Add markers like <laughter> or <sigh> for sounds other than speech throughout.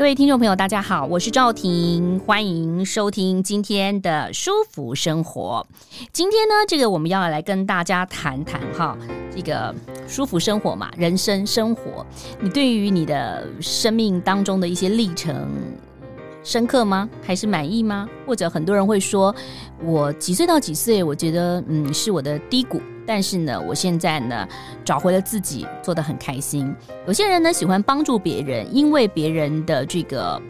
各位听众朋友，大家好，我是赵婷，欢迎收听今天的舒服生活。今天呢，这个我们要来跟大家谈谈哈，这个舒服生活嘛，人生生活，你对于你的生命当中的一些历程深刻吗？还是满意吗？或者很多人会说，我几岁到几岁，我觉得嗯是我的低谷。但是呢，我现在呢找回了自己，做得很开心。有些人呢喜欢帮助别人，因为别人的这个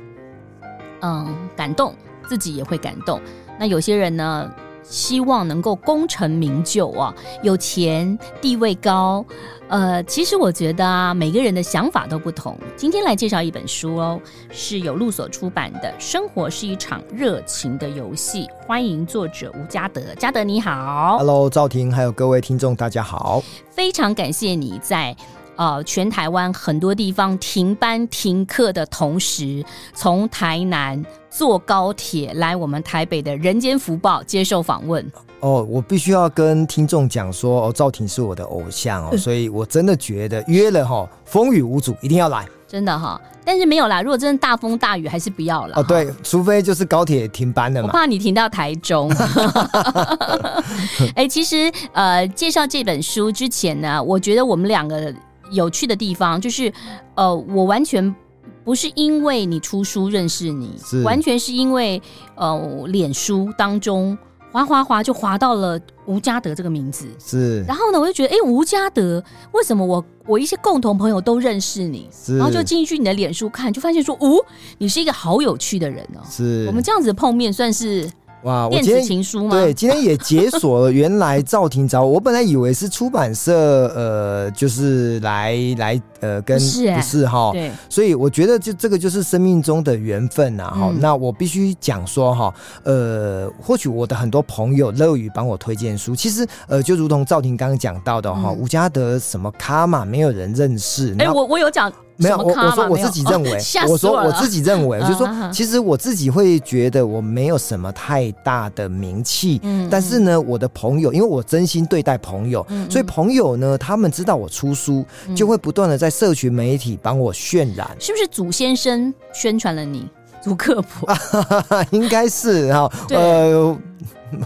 嗯感动，自己也会感动。那有些人呢希望能够功成名就啊，有钱地位高。呃，其实我觉得啊，每个人的想法都不同。今天来介绍一本书哦，是由路所出版的《生活是一场热情的游戏》，欢迎作者吴嘉德。嘉德你好，Hello，赵婷，还有各位听众，大家好。非常感谢你在呃全台湾很多地方停班停课的同时，从台南坐高铁来我们台北的人间福报接受访问。哦，我必须要跟听众讲说，哦，赵婷是我的偶像哦，<laughs> 所以我真的觉得约了哈，风雨无阻，一定要来，真的哈。但是没有啦，如果真的大风大雨，还是不要了。哦，对，除非就是高铁停班了嘛。我怕你停到台中。<laughs> <laughs> 哎、欸，其实呃，介绍这本书之前呢，我觉得我们两个有趣的地方就是，呃，我完全不是因为你出书认识你，是完全是因为呃，脸书当中。滑滑滑就滑到了吴家德这个名字，是。然后呢，我就觉得，哎，吴家德，为什么我我一些共同朋友都认识你？是。然后就进去你的脸书看，就发现说，哦，你是一个好有趣的人哦。是。我们这样子碰面算是。哇！我今天情书吗？对，今天也解锁了。<laughs> 原来赵婷找我，我本来以为是出版社，呃，就是来来呃，跟不是不是哈。对，所以我觉得就这个就是生命中的缘分呐。哈、嗯，那我必须讲说哈，呃，或许我的很多朋友乐于帮我推荐书，其实呃，就如同赵婷刚刚讲到的哈，吴、嗯、家德什么卡玛，没有人认识。哎、欸，我我有讲。没有，我我说我自己认为，哦、我，我说我自己认为，就是说，其实我自己会觉得我没有什么太大的名气，嗯，但是呢，我的朋友，因为我真心对待朋友，嗯，所以朋友呢，他们知道我出书，就会不断的在社群媒体帮我渲染，是不是？祖先生宣传了你，祖克伯，<laughs> 应该是哈，呃。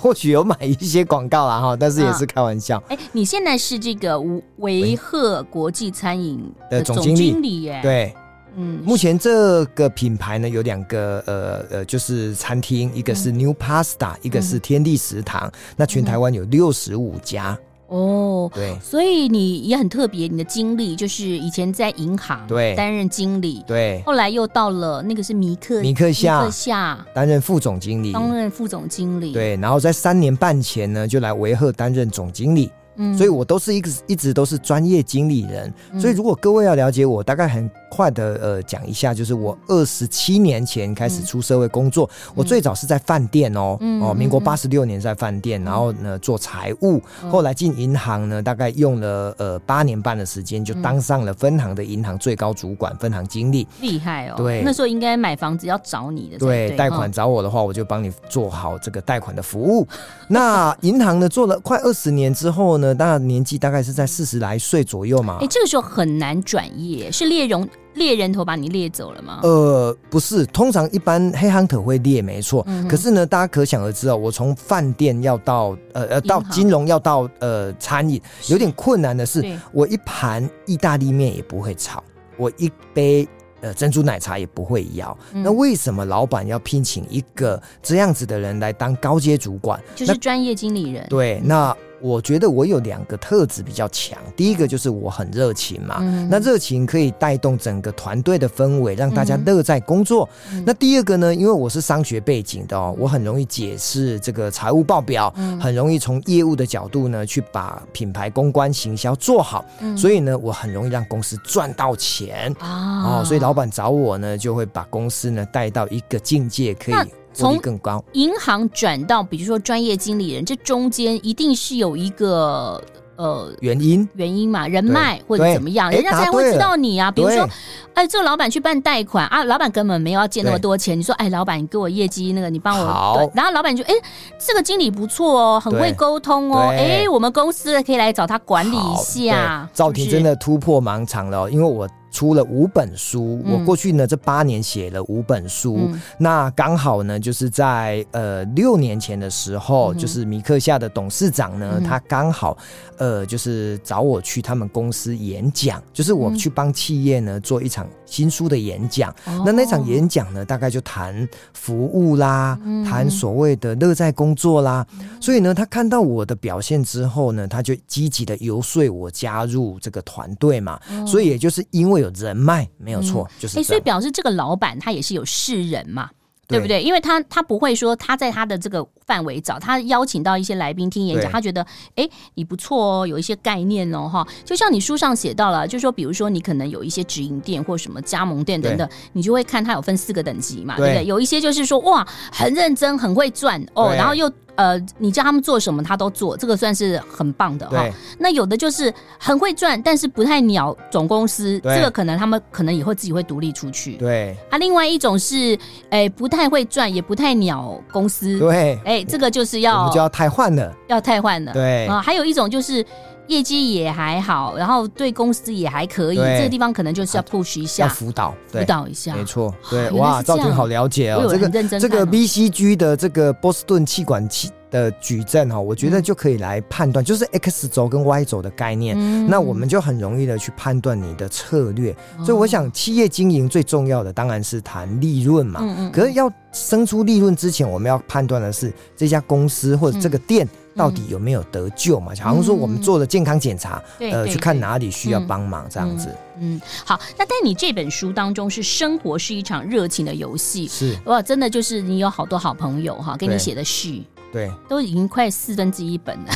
或许有买一些广告啦哈，但是也是开玩笑。哎、啊欸，你现在是这个维赫国际餐饮的总经理耶？对，嗯，目前这个品牌呢有两个呃呃，就是餐厅，一个是 New Pasta，、嗯、一个是天地食堂。嗯、那全台湾有六十五家。哦，对，所以你也很特别，你的经历就是以前在银行对。担任经理，对，后来又到了那个是米克米克夏米克夏。担任副总经理，担任副总经理，对，然后在三年半前呢就来维赫担任总经理。嗯，所以我都是一个一直都是专业经理人，嗯，所以如果各位要了解我，大概很快的呃讲一下，就是我二十七年前开始出社会工作，嗯，我最早是在饭店哦，嗯，哦，民国八十六年在饭店，嗯，然后呢做财务，嗯，后来进银行呢，大概用了呃八年半的时间，就当上了分行的银行最高主管，分行经理，厉害哦，对，那时候应该买房子要找你的，对，贷款找我的话，我就帮你做好这个贷款的服务。<laughs> 那银行呢做了快二十年之后呢，当然年纪大概是在四十来岁左右嘛。哎、欸，这个时候很难转业，是猎人猎人头把你猎走了吗？呃，不是，通常一般黑 hunter 会猎，没错、嗯。可是呢，大家可想而知哦，我从饭店要到呃呃到金融要到呃餐饮，有点困难的是，我一盘意大利面也不会炒，我一杯呃珍珠奶茶也不会要、嗯。那为什么老板要聘请一个这样子的人来当高阶主管？就是专业经理人。对，那。我觉得我有两个特质比较强，第一个就是我很热情嘛，嗯、那热情可以带动整个团队的氛围，让大家乐在工作。嗯、那第二个呢，因为我是商学背景的哦，我很容易解释这个财务报表，嗯、很容易从业务的角度呢去把品牌公关行销做好，嗯、所以呢，我很容易让公司赚到钱。啊，哦，所以老板找我呢，就会把公司呢带到一个境界，可以。从更高银行转到，比如说专业经理人，这中间一定是有一个呃原因原因嘛，人脉或者怎么样，人家才会知道你啊。比如说，哎，这个老板去办贷款啊，老板根本没有要借那么多钱。你说，哎，老板，你给我业绩那个，你帮我。好。然后老板就，哎，这个经理不错哦，很会沟通哦，哎，我们公司可以来找他管理一下。赵婷真的突破盲肠了，因为我。出了五本书，我过去呢这八年写了五本书，嗯、那刚好呢就是在呃六年前的时候，嗯、就是米克夏的董事长呢，嗯、他刚好呃就是找我去他们公司演讲，就是我去帮企业呢做一场新书的演讲。嗯、那那场演讲呢，大概就谈服务啦，谈、嗯、所谓的乐在工作啦。嗯、所以呢，他看到我的表现之后呢，他就积极的游说我加入这个团队嘛。嗯、所以也就是因为。有人脉没有错，嗯、就是哎、欸，所以表示这个老板他也是有世人嘛，对，不对？因为他他不会说他在他的这个范围找，他邀请到一些来宾听演讲，他觉得哎你不错哦，有一些概念哦哈，就像你书上写到了，就是说比如说你可能有一些直营店或什么加盟店等等，你就会看他有分四个等级嘛，对，对不对？有一些就是说哇很认真很会赚哦，然后又。呃，你叫他们做什么，他都做，这个算是很棒的哈。那有的就是很会赚，但是不太鸟总公司，这个可能他们可能也会自己会独立出去。对。啊，另外一种是，哎，不太会赚，也不太鸟公司。对。哎，这个就是要我们就要太换了，要太换了。对。啊，还有一种就是业绩也还好，然后对公司也还可以，对这个地方可能就是要 push 一下，要辅导，辅导一下。没错。对。哇，赵婷好了解哦，这个这个 BCG 的这个波士顿气管器。的矩阵哈，我觉得就可以来判断，就是 X 轴跟 Y 轴的概念，嗯、那我们就很容易的去判断你的策略。嗯、所以我想，企业经营最重要的当然是谈利润嘛。嗯嗯。可是要生出利润之前，我们要判断的是这家公司或者这个店到底有没有得救嘛？好像说我们做了健康检查，嗯、呃，去看哪里需要帮忙这样子。嗯，好。那在你这本书当中，是生活是一场热情的游戏，是哇，真的就是你有好多好朋友哈，给你写的序。对，都已经快四分之一本了，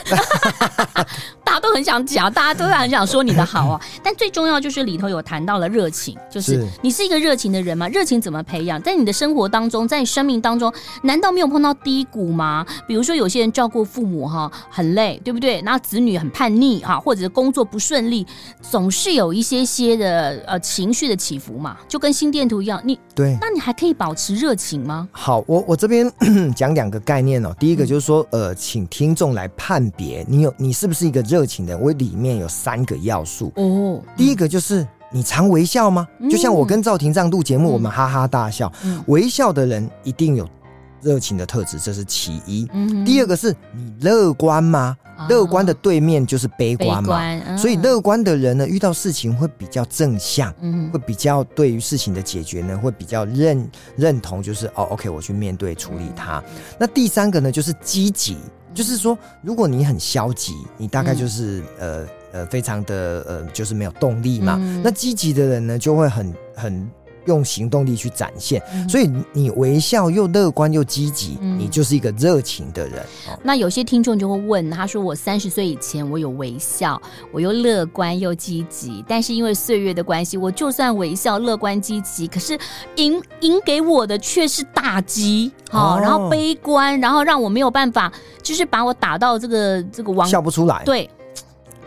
<laughs> 大家都很想讲，大家都很想说你的好啊。<laughs> 但最重要就是里头有谈到了热情，就是你是一个热情的人吗？热情怎么培养？在你的生活当中，在你生命当中，难道没有碰到低谷吗？比如说有些人照顾父母哈很累，对不对？然后子女很叛逆哈，或者是工作不顺利，总是有一些些的呃情绪的起伏嘛，就跟心电图一样。你对，那你还可以保持热情吗？好，我我这边 <coughs> 讲两个概念哦，第一个。就是说，呃，请听众来判别你有你是不是一个热情的人。我里面有三个要素哦。第一个就是你常微笑吗？就像我跟赵婷这样录节目，我们哈哈大笑，微笑的人一定有热情的特质，这是其一。第二个是你乐观吗？乐观的对面就是悲观嘛，观所以乐观的人呢，遇到事情会比较正向，嗯、会比较对于事情的解决呢，会比较认认同，就是哦，OK，我去面对处理它。嗯、那第三个呢，就是积极，就是说，如果你很消极，你大概就是、嗯、呃呃，非常的呃，就是没有动力嘛。嗯、那积极的人呢，就会很很。用行动力去展现，所以你微笑又乐观又积极，嗯、你就是一个热情的人。那有些听众就会问，他说：“我三十岁以前我有微笑，我又乐观又积极，但是因为岁月的关系，我就算微笑、乐观、积极，可是赢赢给我的却是打击，哦，然后悲观，然后让我没有办法，就是把我打到这个这个网笑不出来。”对。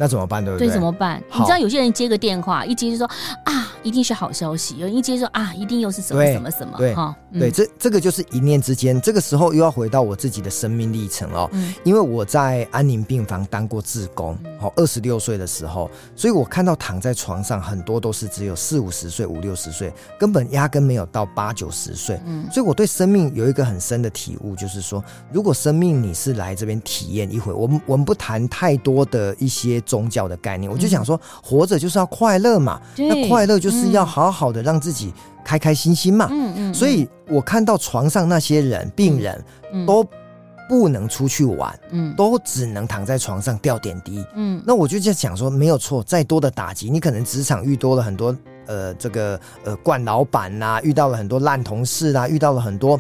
那怎么办？对不对？对，怎么办？你知道有些人接个电话，一接就说啊，一定是好消息；有人一接说啊，一定又是什么什么什么。对，哈、嗯，对，这这个就是一念之间。这个时候又要回到我自己的生命历程哦，嗯、因为我在安宁病房当过志工，哦，二十六岁的时候，所以我看到躺在床上很多都是只有四五十岁、五六十岁，根本压根没有到八九十岁。嗯，所以我对生命有一个很深的体悟，就是说，如果生命你是来这边体验一回，我们我们不谈太多的一些。宗教的概念，我就想说，活着就是要快乐嘛。那快乐就是要好好的让自己开开心心嘛。嗯嗯。嗯，所以我看到床上那些人，病人都不能出去玩，嗯，都只能躺在床上吊点滴，嗯，那我就在想说，没有错，再多的打击，你可能职场遇多了很多，呃，这个呃惯老板呐、啊，遇到了很多烂同事啦、啊，遇到了很多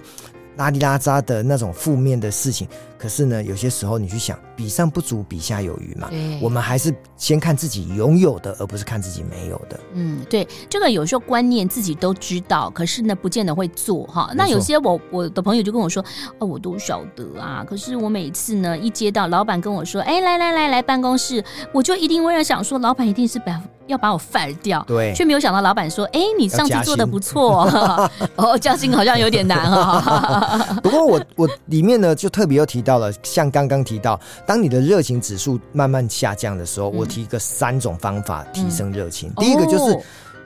拉里拉渣的那种负面的事情。可是呢，有些时候你去想，比上不足，比下有余嘛。对，我们还是先看自己拥有的，而不是看自己没有的。嗯，对，这个有时候观念自己都知道，可是呢，不见得会做哈。那有些我我的朋友就跟我说，哦，我都晓得啊，可是我每次呢一接到老板跟我说，哎，来来来来办公室，我就一定会想说，老板一定是把要把我 fire 掉，对，却没有想到老板说，哎，你上次做的不错，<laughs> 哦，加薪好像有点难啊。<laughs> <laughs> 不过我我里面呢就特别又提到了，像刚。刚提到，当你的热情指数慢慢下降的时候，嗯、我提一个三种方法提升热情。嗯、第一个就是，哦、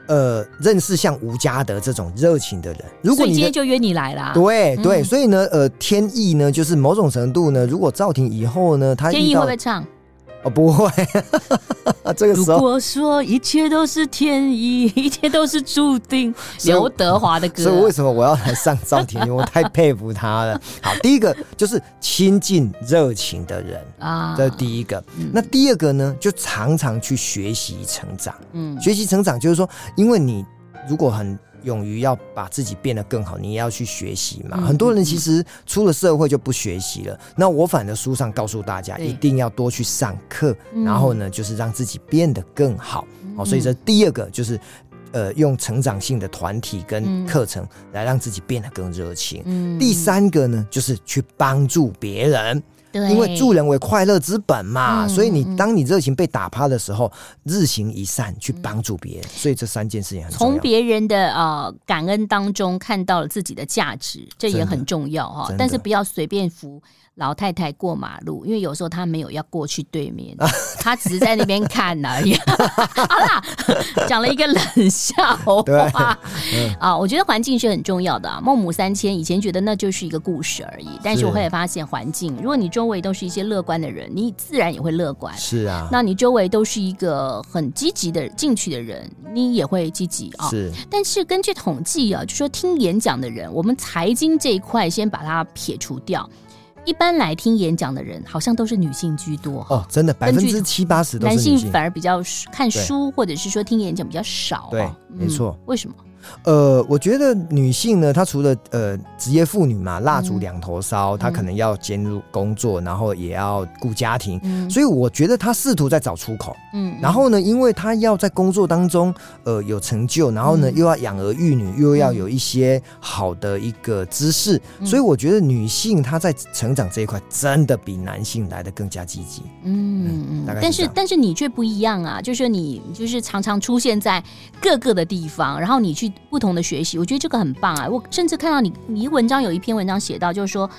呃，认识像吴家德这种热情的人。如果你今天就约你来啦，对对，所以呢，呃，天意呢，就是某种程度呢，如果赵婷以后呢，他天意会不会唱？哦，不会。<laughs> 这个时候，如果说一切都是天意，<laughs> 一切都是注定，刘德华的歌。所以为什么我要来上赵婷？因为我太佩服他了。<laughs> 好，第一个就是亲近热情的人啊，这是第一个。嗯、那第二个呢，就常常去学习成长。嗯，学习成长就是说，因为你如果很。勇于要把自己变得更好，你也要去学习嘛。嗯、很多人其实出了社会就不学习了。嗯、那我反的书上告诉大家，一定要多去上课，嗯、然后呢，就是让自己变得更好。所以这第二个就是，呃，用成长性的团体跟课程来让自己变得更热情。嗯、第三个呢，就是去帮助别人。对因为助人为快乐之本嘛，嗯、所以你当你热情被打趴的时候，嗯、日行一善去帮助别人，嗯、所以这三件事情很重要。从别人的呃感恩当中看到了自己的价值，这也很重要哈。但是不要随便扶老太太过马路，因为有时候她没有要过去对面，<laughs> 她只是在那边看而已。<laughs> 好啦，讲了一个冷笑话。嗯、啊，我觉得环境是很重要的啊。孟母三迁以前觉得那就是一个故事而已，但是我后来发现环境，如果你周围都是一些乐观的人，你自然也会乐观。是啊，那你周围都是一个很积极的进取的人，你也会积极啊。是，但是根据统计啊，就说听演讲的人，我们财经这一块先把它撇除掉。一般来听演讲的人，好像都是女性居多哦，真的百分之七八十都是性，男性反而比较看书或者是说听演讲比较少。对，没错。嗯，为什么？呃，我觉得女性呢，她除了呃职业妇女嘛，蜡烛两头烧，嗯、她可能要兼入工作，然后也要顾家庭，嗯、所以我觉得她试图在找出口。嗯，然后呢，因为她要在工作当中呃有成就，然后呢、嗯、又要养儿育女，又要有一些好的一个知识，嗯、所以我觉得女性她在成长这一块真的比男性来的更加积极。嗯嗯，但是但是你却不一样啊，就是你就是常常出现在各个的地方，然后你去。不同的学习，我觉得这个很棒啊！我甚至看到你，你文章有一篇文章写到，就是说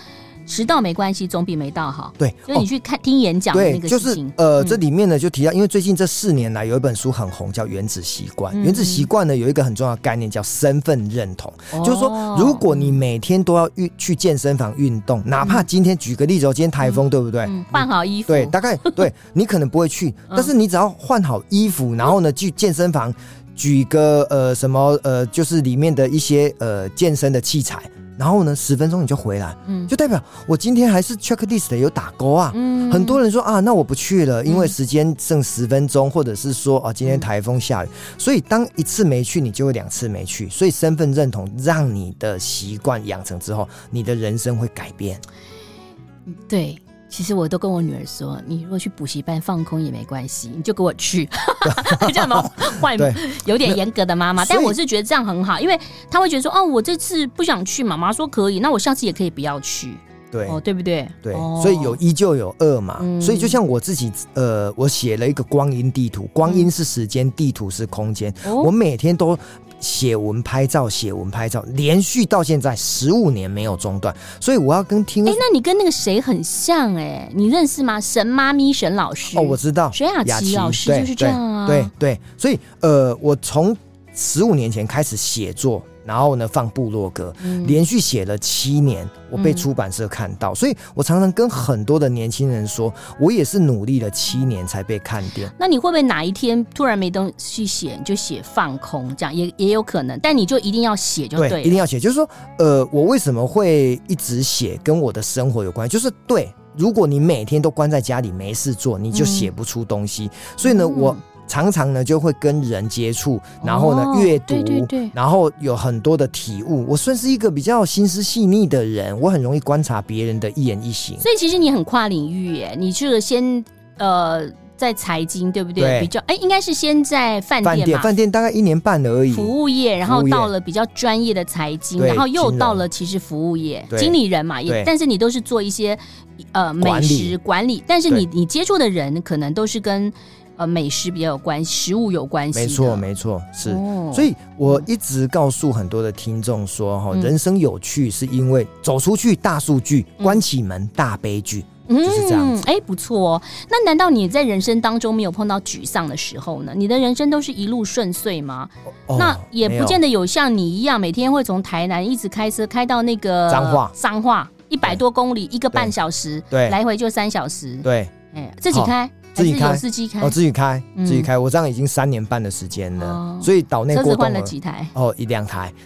迟到没关系，总比没到好。对，所以你去看、哦、听演讲的那个事情。就是呃，嗯、这里面呢就提到，因为最近这四年来有一本书很红，叫《原子习惯》。嗯、原子习惯呢有一个很重要的概念叫身份认同，哦、就是说，如果你每天都要运去健身房运动，哪怕今天举个例子，今天台风，嗯、对不对？嗯、换好衣服，对，大概对你可能不会去，<laughs> 但是你只要换好衣服，然后呢去健身房。举个呃什么呃，就是里面的一些呃健身的器材，然后呢十分钟你就回来，嗯，就代表我今天还是 checklist 有打勾啊。嗯，很多人说啊，那我不去了，因为时间剩十分钟，或者是说啊今天台风下雨，所以当一次没去，你就会两次没去。所以身份认同让你的习惯养成之后，你的人生会改变。对。其实我都跟我女儿说，你如果去补习班放空也没关系，你就给我去，<laughs> 这样吗？坏，<laughs> 有点严格的妈妈，但我是觉得这样很好，因为她会觉得说，哦，我这次不想去，妈妈说可以，那我下次也可以不要去，对，哦，对不对？对，所以有一就有二嘛，嗯、所以就像我自己，呃，我写了一个光阴地图，光阴是时间，地图是空间，哦、我每天都。写文拍照，写文拍照，连续到现在十五年没有中断，所以我要跟听。哎，那你跟那个谁很像哎，你认识吗？神妈咪沈老师哦，我知道，沈雅琪老师就是这样啊，对对，对，所以呃，我从十五年前开始写作。然后呢放部落格，嗯、连续写了七年，我被出版社看到，嗯、所以我常常跟很多的年轻人说，我也是努力了七年才被看见。那你会不会哪一天突然没东西写，就写放空，这样也也有可能，但你就一定要写就对，对，一定要写，就是说，呃，我为什么会一直写，跟我的生活有关系，就是对，如果你每天都关在家里没事做，你就写不出东西，嗯、所以呢，我。常常呢就会跟人接触，然后呢阅读，对对对，然后有很多的体悟。我算是一个比较心思细腻的人，我很容易观察别人的一言一行。所以其实你很跨领域耶，你去了先呃在财经对不对？对比较哎，应该是先在饭店嘛，饭店大概一年半而已。服务业，然后到了比较专业的财经，然后又到了其实服务业经理人嘛，也但是你都是做一些呃美食管理，但是你你接触的人可能都是跟。呃，美食比较有关系，食物有关系。没错，没错，是。哦、所以我一直告诉很多的听众说，哈、嗯，人生有趣是因为走出去大数据，嗯、关起门大悲剧，嗯、就是这样子。哎，不错哦。那难道你在人生当中没有碰到沮丧的时候呢？你的人生都是一路顺遂吗？哦、那也不见得有像你一样，每天会从台南一直开车开到那个彰化，彰化一百多公里，一个半小时，对，来回就三小时，对，哎，自己开。自己开，司机开哦，自己开，自己开。我这样已经三年半的时间了，所以岛内过子换了几台？哦，一两台。<laughs>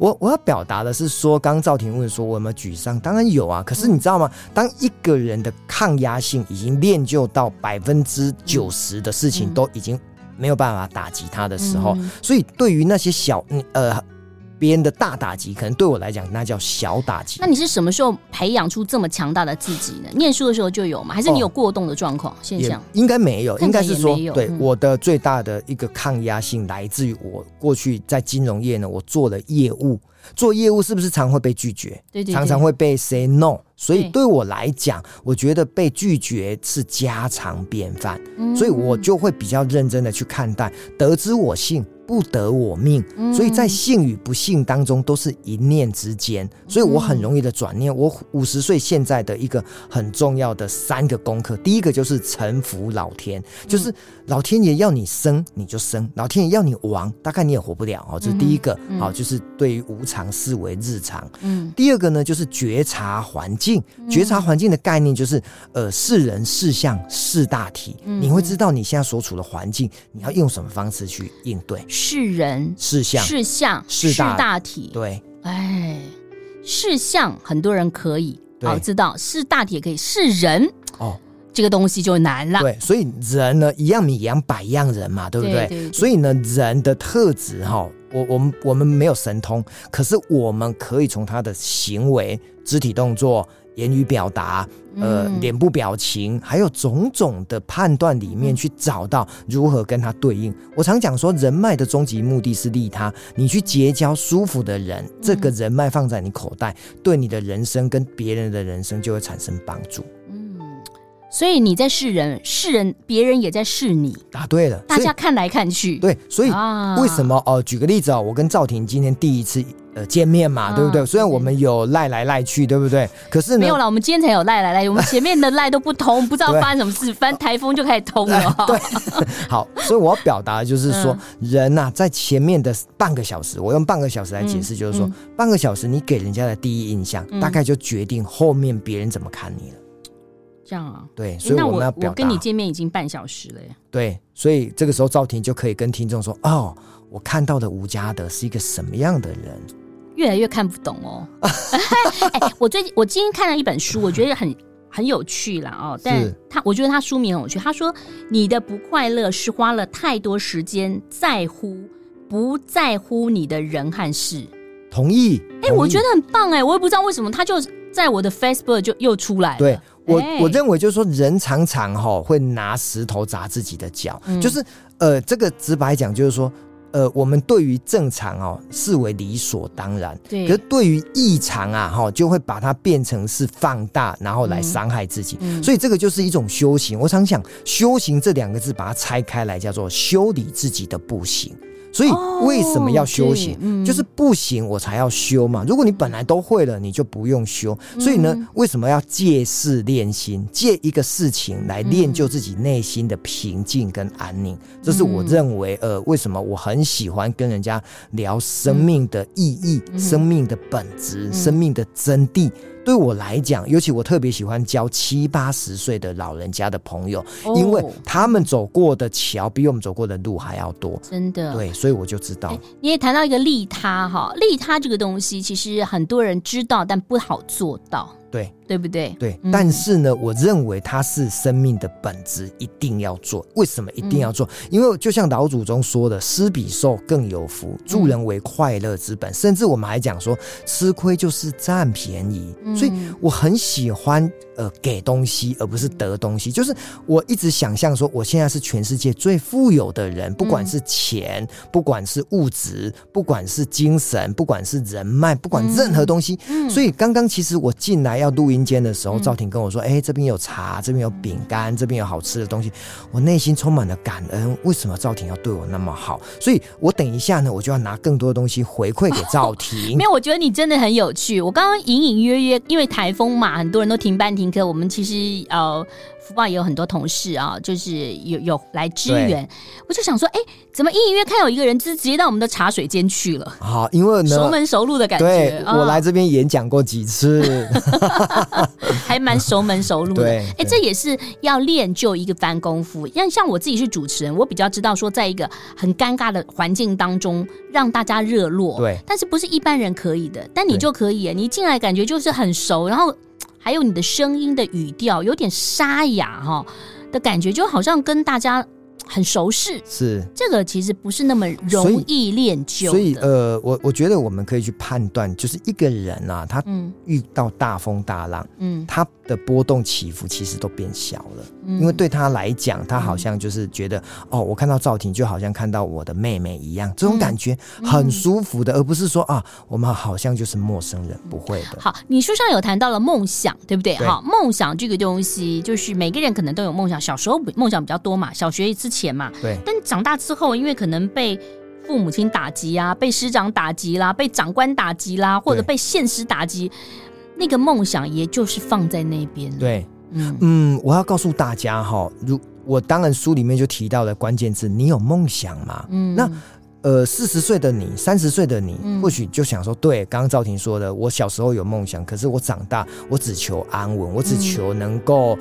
我我要表达的是说，刚刚赵婷问说我有没有沮丧？当然有啊。可是你知道吗？当一个人的抗压性已经练就到百分之九十的事情都已经没有办法打击他的时候，所以对于那些小呃。别人的大打击，可能对我来讲，那叫小打击。那你是什么时候培养出这么强大的自己呢？念书的时候就有吗？还是你有过动的状况现象？应该没有，应该是说，对、嗯、我的最大的一个抗压性来自于我过去在金融业呢，我做了业务，做业务是不是常会被拒绝？对对对，常常会被 say no。所以对我来讲，我觉得被拒绝是家常便饭，嗯、所以我就会比较认真的去看待，得知我幸。不得我命，所以在幸与不幸当中都是一念之间，所以我很容易的转念。我五十岁现在的一个很重要的三个功课，第一个就是臣服老天，就是老天爷要你生你就生，老天爷要你亡，大概你也活不了哦。这是第一个，好，就是对于无常视为日常。嗯，第二个呢，就是觉察环境，觉察环境的概念就是呃，是人、是相、是大体，你会知道你现在所处的环境，你要用什么方式去应对。是人、是相、是相、是大体。对，哎，是相很多人可以，好知道，是大体也可以，是人哦，这个东西就难了。对，所以人呢，一样米养百样人嘛，对不对？所以呢，人的特质哈，我我们我们没有神通，可是我们可以从他的行为、肢体动作。言语表达，呃，脸部表情，还有种种的判断里面去找到如何跟他对应。我常讲说，人脉的终极目的是利他。你去结交舒服的人，这个人脉放在你口袋，对你的人生跟别人的人生就会产生帮助。嗯，所以你在试人，试人，别人也在试你。答对了，大家看来看去，对，所以为什么哦？举个例子哦，我跟赵婷今天第一次。呃，见面嘛，对不对？虽然我们有赖来赖去，对不对？可是没有了，我们今天才有赖来赖去，我们前面的赖都不通，<laughs> 不知道发生什么事，翻台风就开始通了。对，<laughs> <laughs> 好，所以我要表达的就是说，人呐，在前面的半个小时，我用半个小时来解释，就是说，半个小时你给人家的第一印象，大概就决定后面别人怎么看你了。这样啊？对，所以我们要表达，我跟你见面已经半小时了耶。对，所以这个时候赵婷就可以跟听众说：“哦，我看到的吴家德是一个什么样的人。”越来越看不懂哦。<laughs> 哎，我最近我今天看了一本书，我觉得很很有趣啦哦。但他我觉得他书名很有趣。他说：“你的不快乐是花了太多时间在乎不在乎你的人和事。”同意。哎，我觉得很棒哎，我也不知道为什么，他就在我的 Facebook 就又出来了。对我，我认为就是说，人常常哈会拿石头砸自己的脚，就是呃，这个直白讲就是说。呃，我们对于正常哦视为理所当然，对。可是对于异常啊，哈，就会把它变成是放大，然后来伤害自己。嗯。所以这个就是一种修行。我常想，修行这两个字，把它拆开来叫做修理自己的不行。所以为什么要修行？哦嗯、就是不行我才要修嘛。如果你本来都会了，你就不用修。所以呢，嗯、为什么要借事练心？借一个事情来练就自己内心的平静跟安宁。嗯、这是我认为，呃，为什么我很喜欢跟人家聊生命的意义、嗯、生命的本质、嗯、生命的真谛。对我来讲，尤其我特别喜欢教七八十岁的老人家的朋友，哦、因为他们走过的桥比我们走过的路还要多。真的，对，所以我就知道。你也谈到一个利他哈，利他这个东西，其实很多人知道，但不好做到。对，对不对？对，但是呢，我认为它是生命的本质，一定要做。为什么一定要做？因为就像老祖宗说的，“施比受更有福，助人为快乐之本。”甚至我们还讲说，吃亏就是占便宜。所以我很喜欢呃给东西，而不是得东西。就是我一直想象说，我现在是全世界最富有的人，不管是钱，不管是物质，不管是精神，不管是人脉，不管任何东西。所以刚刚其实我进来。要录音间的时候，赵婷跟我说：“哎、欸，这边有茶，这边有饼干，这边有好吃的东西。”我内心充满了感恩。为什么赵婷要对我那么好？所以我等一下呢，我就要拿更多的东西回馈给赵婷。<laughs> 没有，我觉得你真的很有趣。我刚刚隐隐约约，因为台风嘛，很多人都停班停课。我们其实呃。福报也有很多同事啊，就是有有来支援，我就想说，哎，怎么隐隐约看有一个人就直接到我们的茶水间去了？好，因为呢，熟门熟路的感觉。对，哦、我来这边演讲过几次，<laughs> 还蛮熟门熟路的。哎，这也是要练就一个番功夫。像像我自己是主持人，我比较知道说，在一个很尴尬的环境当中，让大家热络。对，但是不是一般人可以的，但你就可以。你一进来感觉就是很熟，然后。还有你的声音的语调有点沙哑哈的感觉，就好像跟大家很熟识。是这个其实不是那么容易练就。所以，所以呃，我我觉得我们可以去判断，就是一个人啊，他遇到大风大浪，嗯，他。的波动起伏其实都变小了，因为对他来讲，他好像就是觉得哦，我看到赵婷就好像看到我的妹妹一样，这种感觉很舒服的，而不是说啊，我们好像就是陌生人，不会的。好，你书上有谈到了梦想，对不对？好，梦想这个东西，就是每个人可能都有梦想，小时候梦想比较多嘛，小学之前嘛，对。但长大之后，因为可能被父母亲打击啊，被师长打击啦，被长官打击啦，或者被现实打击。那个梦想也就是放在那边。对，嗯嗯，我要告诉大家哈，如我当然书里面就提到的关键字，你有梦想吗？嗯，那呃，四十岁的你，三十岁的你，或许就想说，对，刚刚赵婷说的，我小时候有梦想，可是我长大，我只求安稳，我只求能够。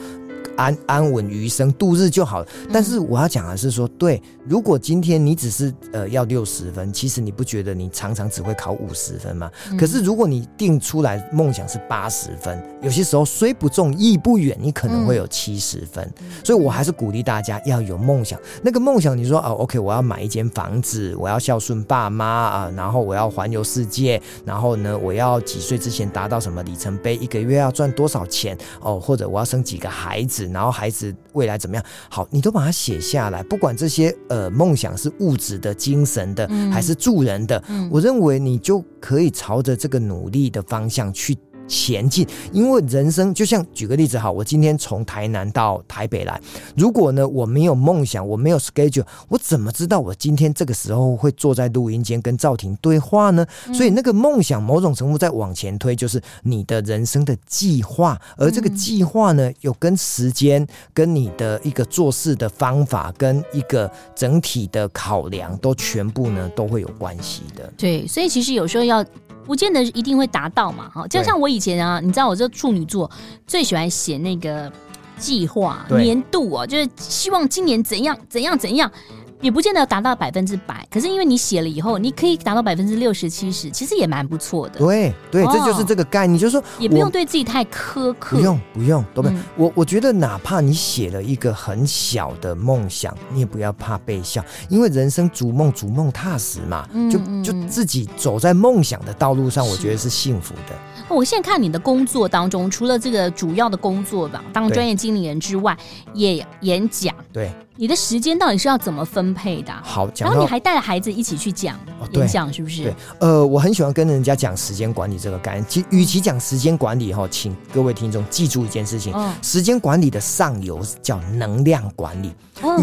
安安稳余生度日就好了，但是我要讲的是说，对，如果今天你只是呃要六十分，其实你不觉得你常常只会考五十分吗？可是如果你定出来梦想是八十分，有些时候虽不中亦不远，你可能会有七十分。所以我还是鼓励大家要有梦想。那个梦想，你说哦，OK，我要买一间房子，我要孝顺爸妈啊，然后我要环游世界，然后呢，我要几岁之前达到什么里程碑，一个月要赚多少钱哦，或者我要生几个孩子。然后孩子未来怎么样？好，你都把它写下来。不管这些呃梦想是物质的、精神的，还是助人的，嗯、我认为你就可以朝着这个努力的方向去。前进，因为人生就像举个例子哈，我今天从台南到台北来，如果呢我没有梦想，我没有 schedule，我怎么知道我今天这个时候会坐在录音间跟赵婷对话呢？嗯、所以那个梦想某种程度在往前推，就是你的人生的计划，而这个计划呢，有跟时间、跟你的一个做事的方法、跟一个整体的考量，都全部呢都会有关系的。对，所以其实有时候要。不见得一定会达到嘛，哈，就像我以前啊，你知道我这处女座最喜欢写那个计划年度哦，就是希望今年怎样怎样怎样。也不见得达到百分之百，可是因为你写了以后，你可以达到百分之六十七十，其实也蛮不错的。对对，这就是这个概念，就是说也不用对自己太苛刻，不用不用，都不用。我我觉得哪怕你写了一个很小的梦想，你也不要怕被笑，因为人生逐梦逐梦踏实嘛，就就自己走在梦想的道路上，我觉得是幸福的。我现在看你的工作当中，除了这个主要的工作吧，当专业经理人之外，也演讲。对。你的时间到底是要怎么分配的？好，然后你还带着孩子一起去讲演讲，是不是？对，呃，我很喜欢跟人家讲时间管理这个概念。其与其讲时间管理哈，请各位听众记住一件事情：时间管理的上游叫能量管理。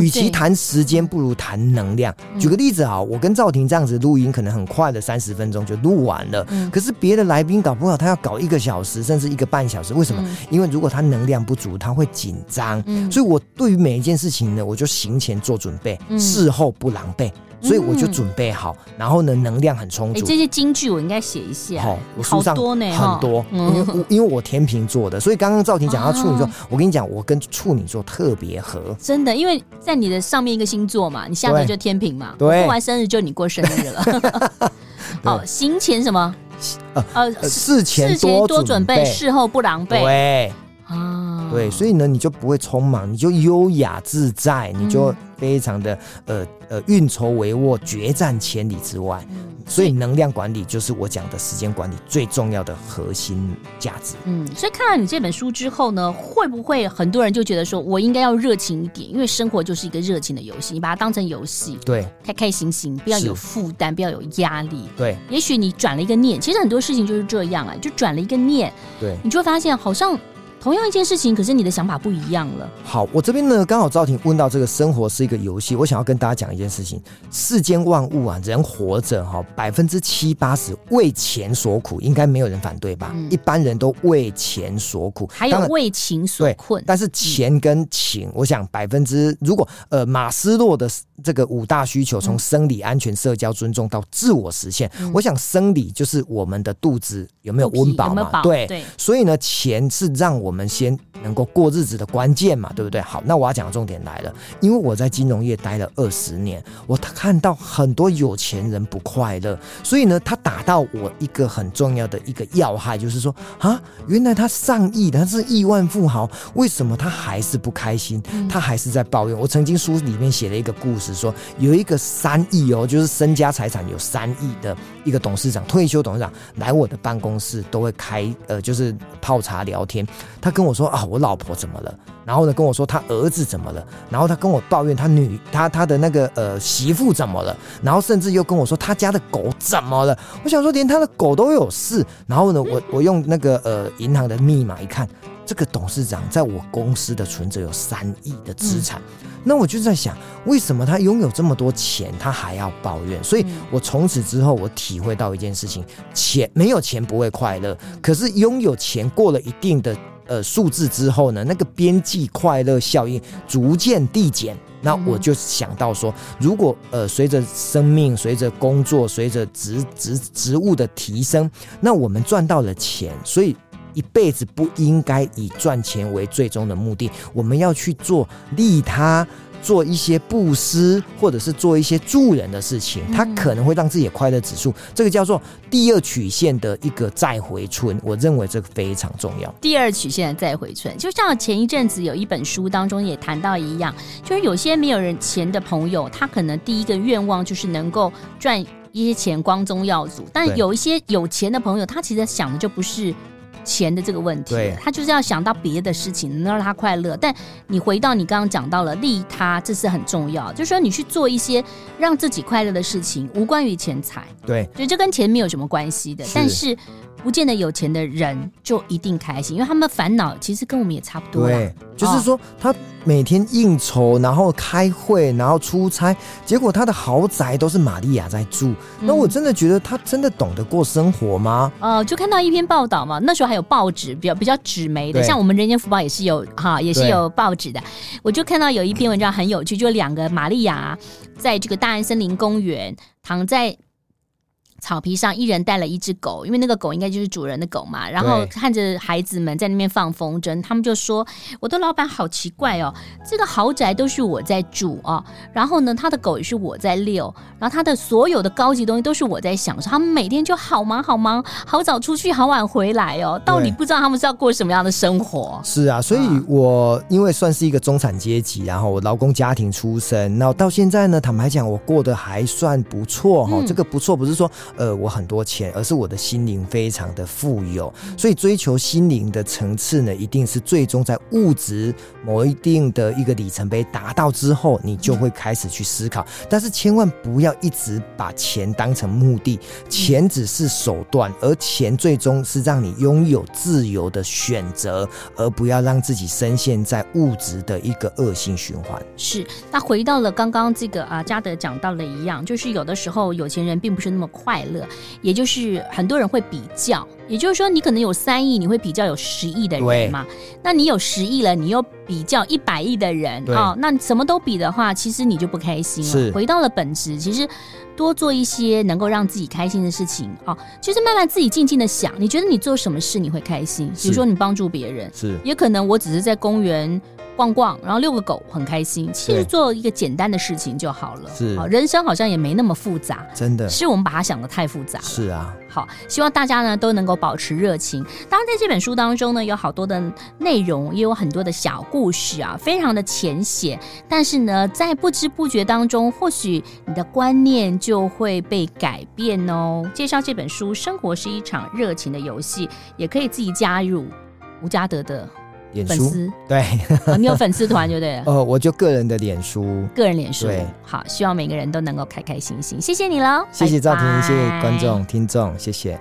与其谈时间，不如谈能量。举个例子啊，我跟赵婷这样子录音，可能很快的三十分钟就录完了。可是别的来宾搞不好他要搞一个小时，甚至一个半小时。为什么？因为如果他能量不足，他会紧张。所以我对于每一件事情呢，我就。行前做准备，事后不狼狈，所以我就准备好，然后呢，能量很充足。这些金句我应该写一下。好，我书上多呢，很多。因为因为我天秤座的，所以刚刚赵婷讲到处女座，我跟你讲，我跟处女座特别合。真的，因为在你的上面一个星座嘛，你下面就天平嘛。对，过完生日就你过生日了。<laughs> 好，行前什么？呃，事前事前多准备，事后不狼狈。对。啊，对，所以呢，你就不会匆忙，你就优雅自在，你就非常的呃呃运筹帷幄，决战千里之外。所以能量管理就是我讲的时间管理最重要的核心价值。嗯，所以看了你这本书之后呢，会不会很多人就觉得说我应该要热情一点？因为生活就是一个热情的游戏，你把它当成游戏，对，开开心心，不要有负担，不要有压力。对，也许你转了一个念，其实很多事情就是这样啊，就转了一个念，对，你就会发现好像。同样一件事情，可是你的想法不一样了。好，我这边呢，刚好赵婷问到这个生活是一个游戏，我想要跟大家讲一件事情：世间万物啊，人活着哈，百分之七八十为钱所苦，应该没有人反对吧？嗯、一般人都为钱所苦，还有为情所困。但是钱跟情，嗯、我想百分之如果呃马斯洛的这个五大需求，从生理、安全、社交、尊重到自我实现，嗯、我想生理就是我们的肚子有没有温饱嘛？饱对，对所以呢，钱是让我们。我们先能够过日子的关键嘛，对不对？好，那我要讲的重点来了，因为我在金融业待了二十年，我看到很多有钱人不快乐，所以呢，他打到我一个很重要的一个要害，就是说啊，原来他上亿，他是亿万富豪，为什么他还是不开心？他还是在抱怨。我曾经书里面写了一个故事，说有一个三亿哦，就是身家财产有三亿的一个董事长，退休董事长来我的办公室都会开呃，就是泡茶聊天。他跟我说啊，我老婆怎么了？然后呢，跟我说他儿子怎么了？然后他跟我抱怨他女他他的那个呃媳妇怎么了？然后甚至又跟我说他家的狗怎么了？我想说连他的狗都有事。然后呢，我我用那个呃银行的密码一看，这个董事长在我公司的存折有三亿的资产。嗯、那我就在想，为什么他拥有这么多钱，他还要抱怨？所以我从此之后，我体会到一件事情：钱没有钱不会快乐，可是拥有钱过了一定的。呃，数字之后呢，那个边际快乐效应逐渐递减。那我就想到说，如果呃，随着生命、随着工作、随着职职职务的提升，那我们赚到了钱，所以一辈子不应该以赚钱为最终的目的，我们要去做利他。做一些布施，或者是做一些助人的事情，他可能会让自己的快乐指数，这个叫做第二曲线的一个再回春。我认为这个非常重要。第二曲线的再回春，就像前一阵子有一本书当中也谈到一样，就是有些没有人钱的朋友，他可能第一个愿望就是能够赚一些钱，光宗耀祖。但有一些有钱的朋友，他其实想的就不是。钱的这个问题，他就是要想到别的事情，能让他快乐。但你回到你刚刚讲到了利他，这是很重要。就是说，你去做一些让自己快乐的事情，无关于钱财。对，所以这跟钱没有什么关系的。是但是。不见得有钱的人就一定开心，因为他们烦恼其实跟我们也差不多。对，就是说他每天应酬，然后开会，然后出差，结果他的豪宅都是玛利亚在住。那我真的觉得他真的懂得过生活吗？哦，就看到一篇报道嘛，那时候还有报纸，比较比较纸媒的，像我们《人间福报》也是有哈，也是有报纸的。我就看到有一篇文章很有趣，就两个玛利亚在这个大安森林公园躺在。草皮上，一人带了一只狗，因为那个狗应该就是主人的狗嘛。然后看着孩子们在那边放风筝，他们就说：“我的老板好奇怪哦，这个豪宅都是我在住哦，然后呢，他的狗也是我在遛，然后他的所有的高级东西都是我在享受。他们每天就好忙好忙，好早出去，好晚回来哦。到底不知道他们是要过什么样的生活？是啊，所以我因为算是一个中产阶级，然后我劳工家庭出身，然后到现在呢，坦白讲，我过得还算不错哈。这个不错不是说。呃我很多钱，而是我的心灵非常的富有。所以追求心灵的层次呢，一定是最终在物质某一定的一个里程碑达到之后，你就会开始去思考。但是千万不要一直把钱当成目的，钱只是手段，而钱最终是让你拥有自由的选择，而不要让自己深陷在物质的一个恶性循环。是，那回到了刚刚这个啊，嘉德讲到了一样，就是有的时候有钱人并不是那么快乐，也就是很多人会比较，也就是说你可能有三亿，你会比较有十亿的人嘛？那你有十亿了，你又比较一百亿的人啊、哦，那什么都比的话，其实你就不开心了。回到了本质，其实多做一些能够让自己开心的事情啊、哦，就是慢慢自己静静的想，你觉得你做什么事你会开心？比如说你帮助别人，是，也可能我只是在公园。逛逛，然后遛个狗，很开心。其实做一个简单的事情就好了。是，人生好像也没那么复杂。真的，是我们把它想的太复杂了。是啊。好，希望大家呢都能够保持热情。当然，在这本书当中呢，有好多的内容，也有很多的小故事啊，非常的浅显。但是呢，在不知不觉当中，或许你的观念就会被改变哦。介绍这本书《生活是一场热情的游戏》，也可以自己加入吴嘉德的。粉丝对、哦，你有粉丝团就对了。<laughs> 哦，我就个人的脸书，个人脸书。对，好，希望每个人都能够开开心心。谢谢你喽，谢谢赵婷，谢谢观众、听众，谢谢。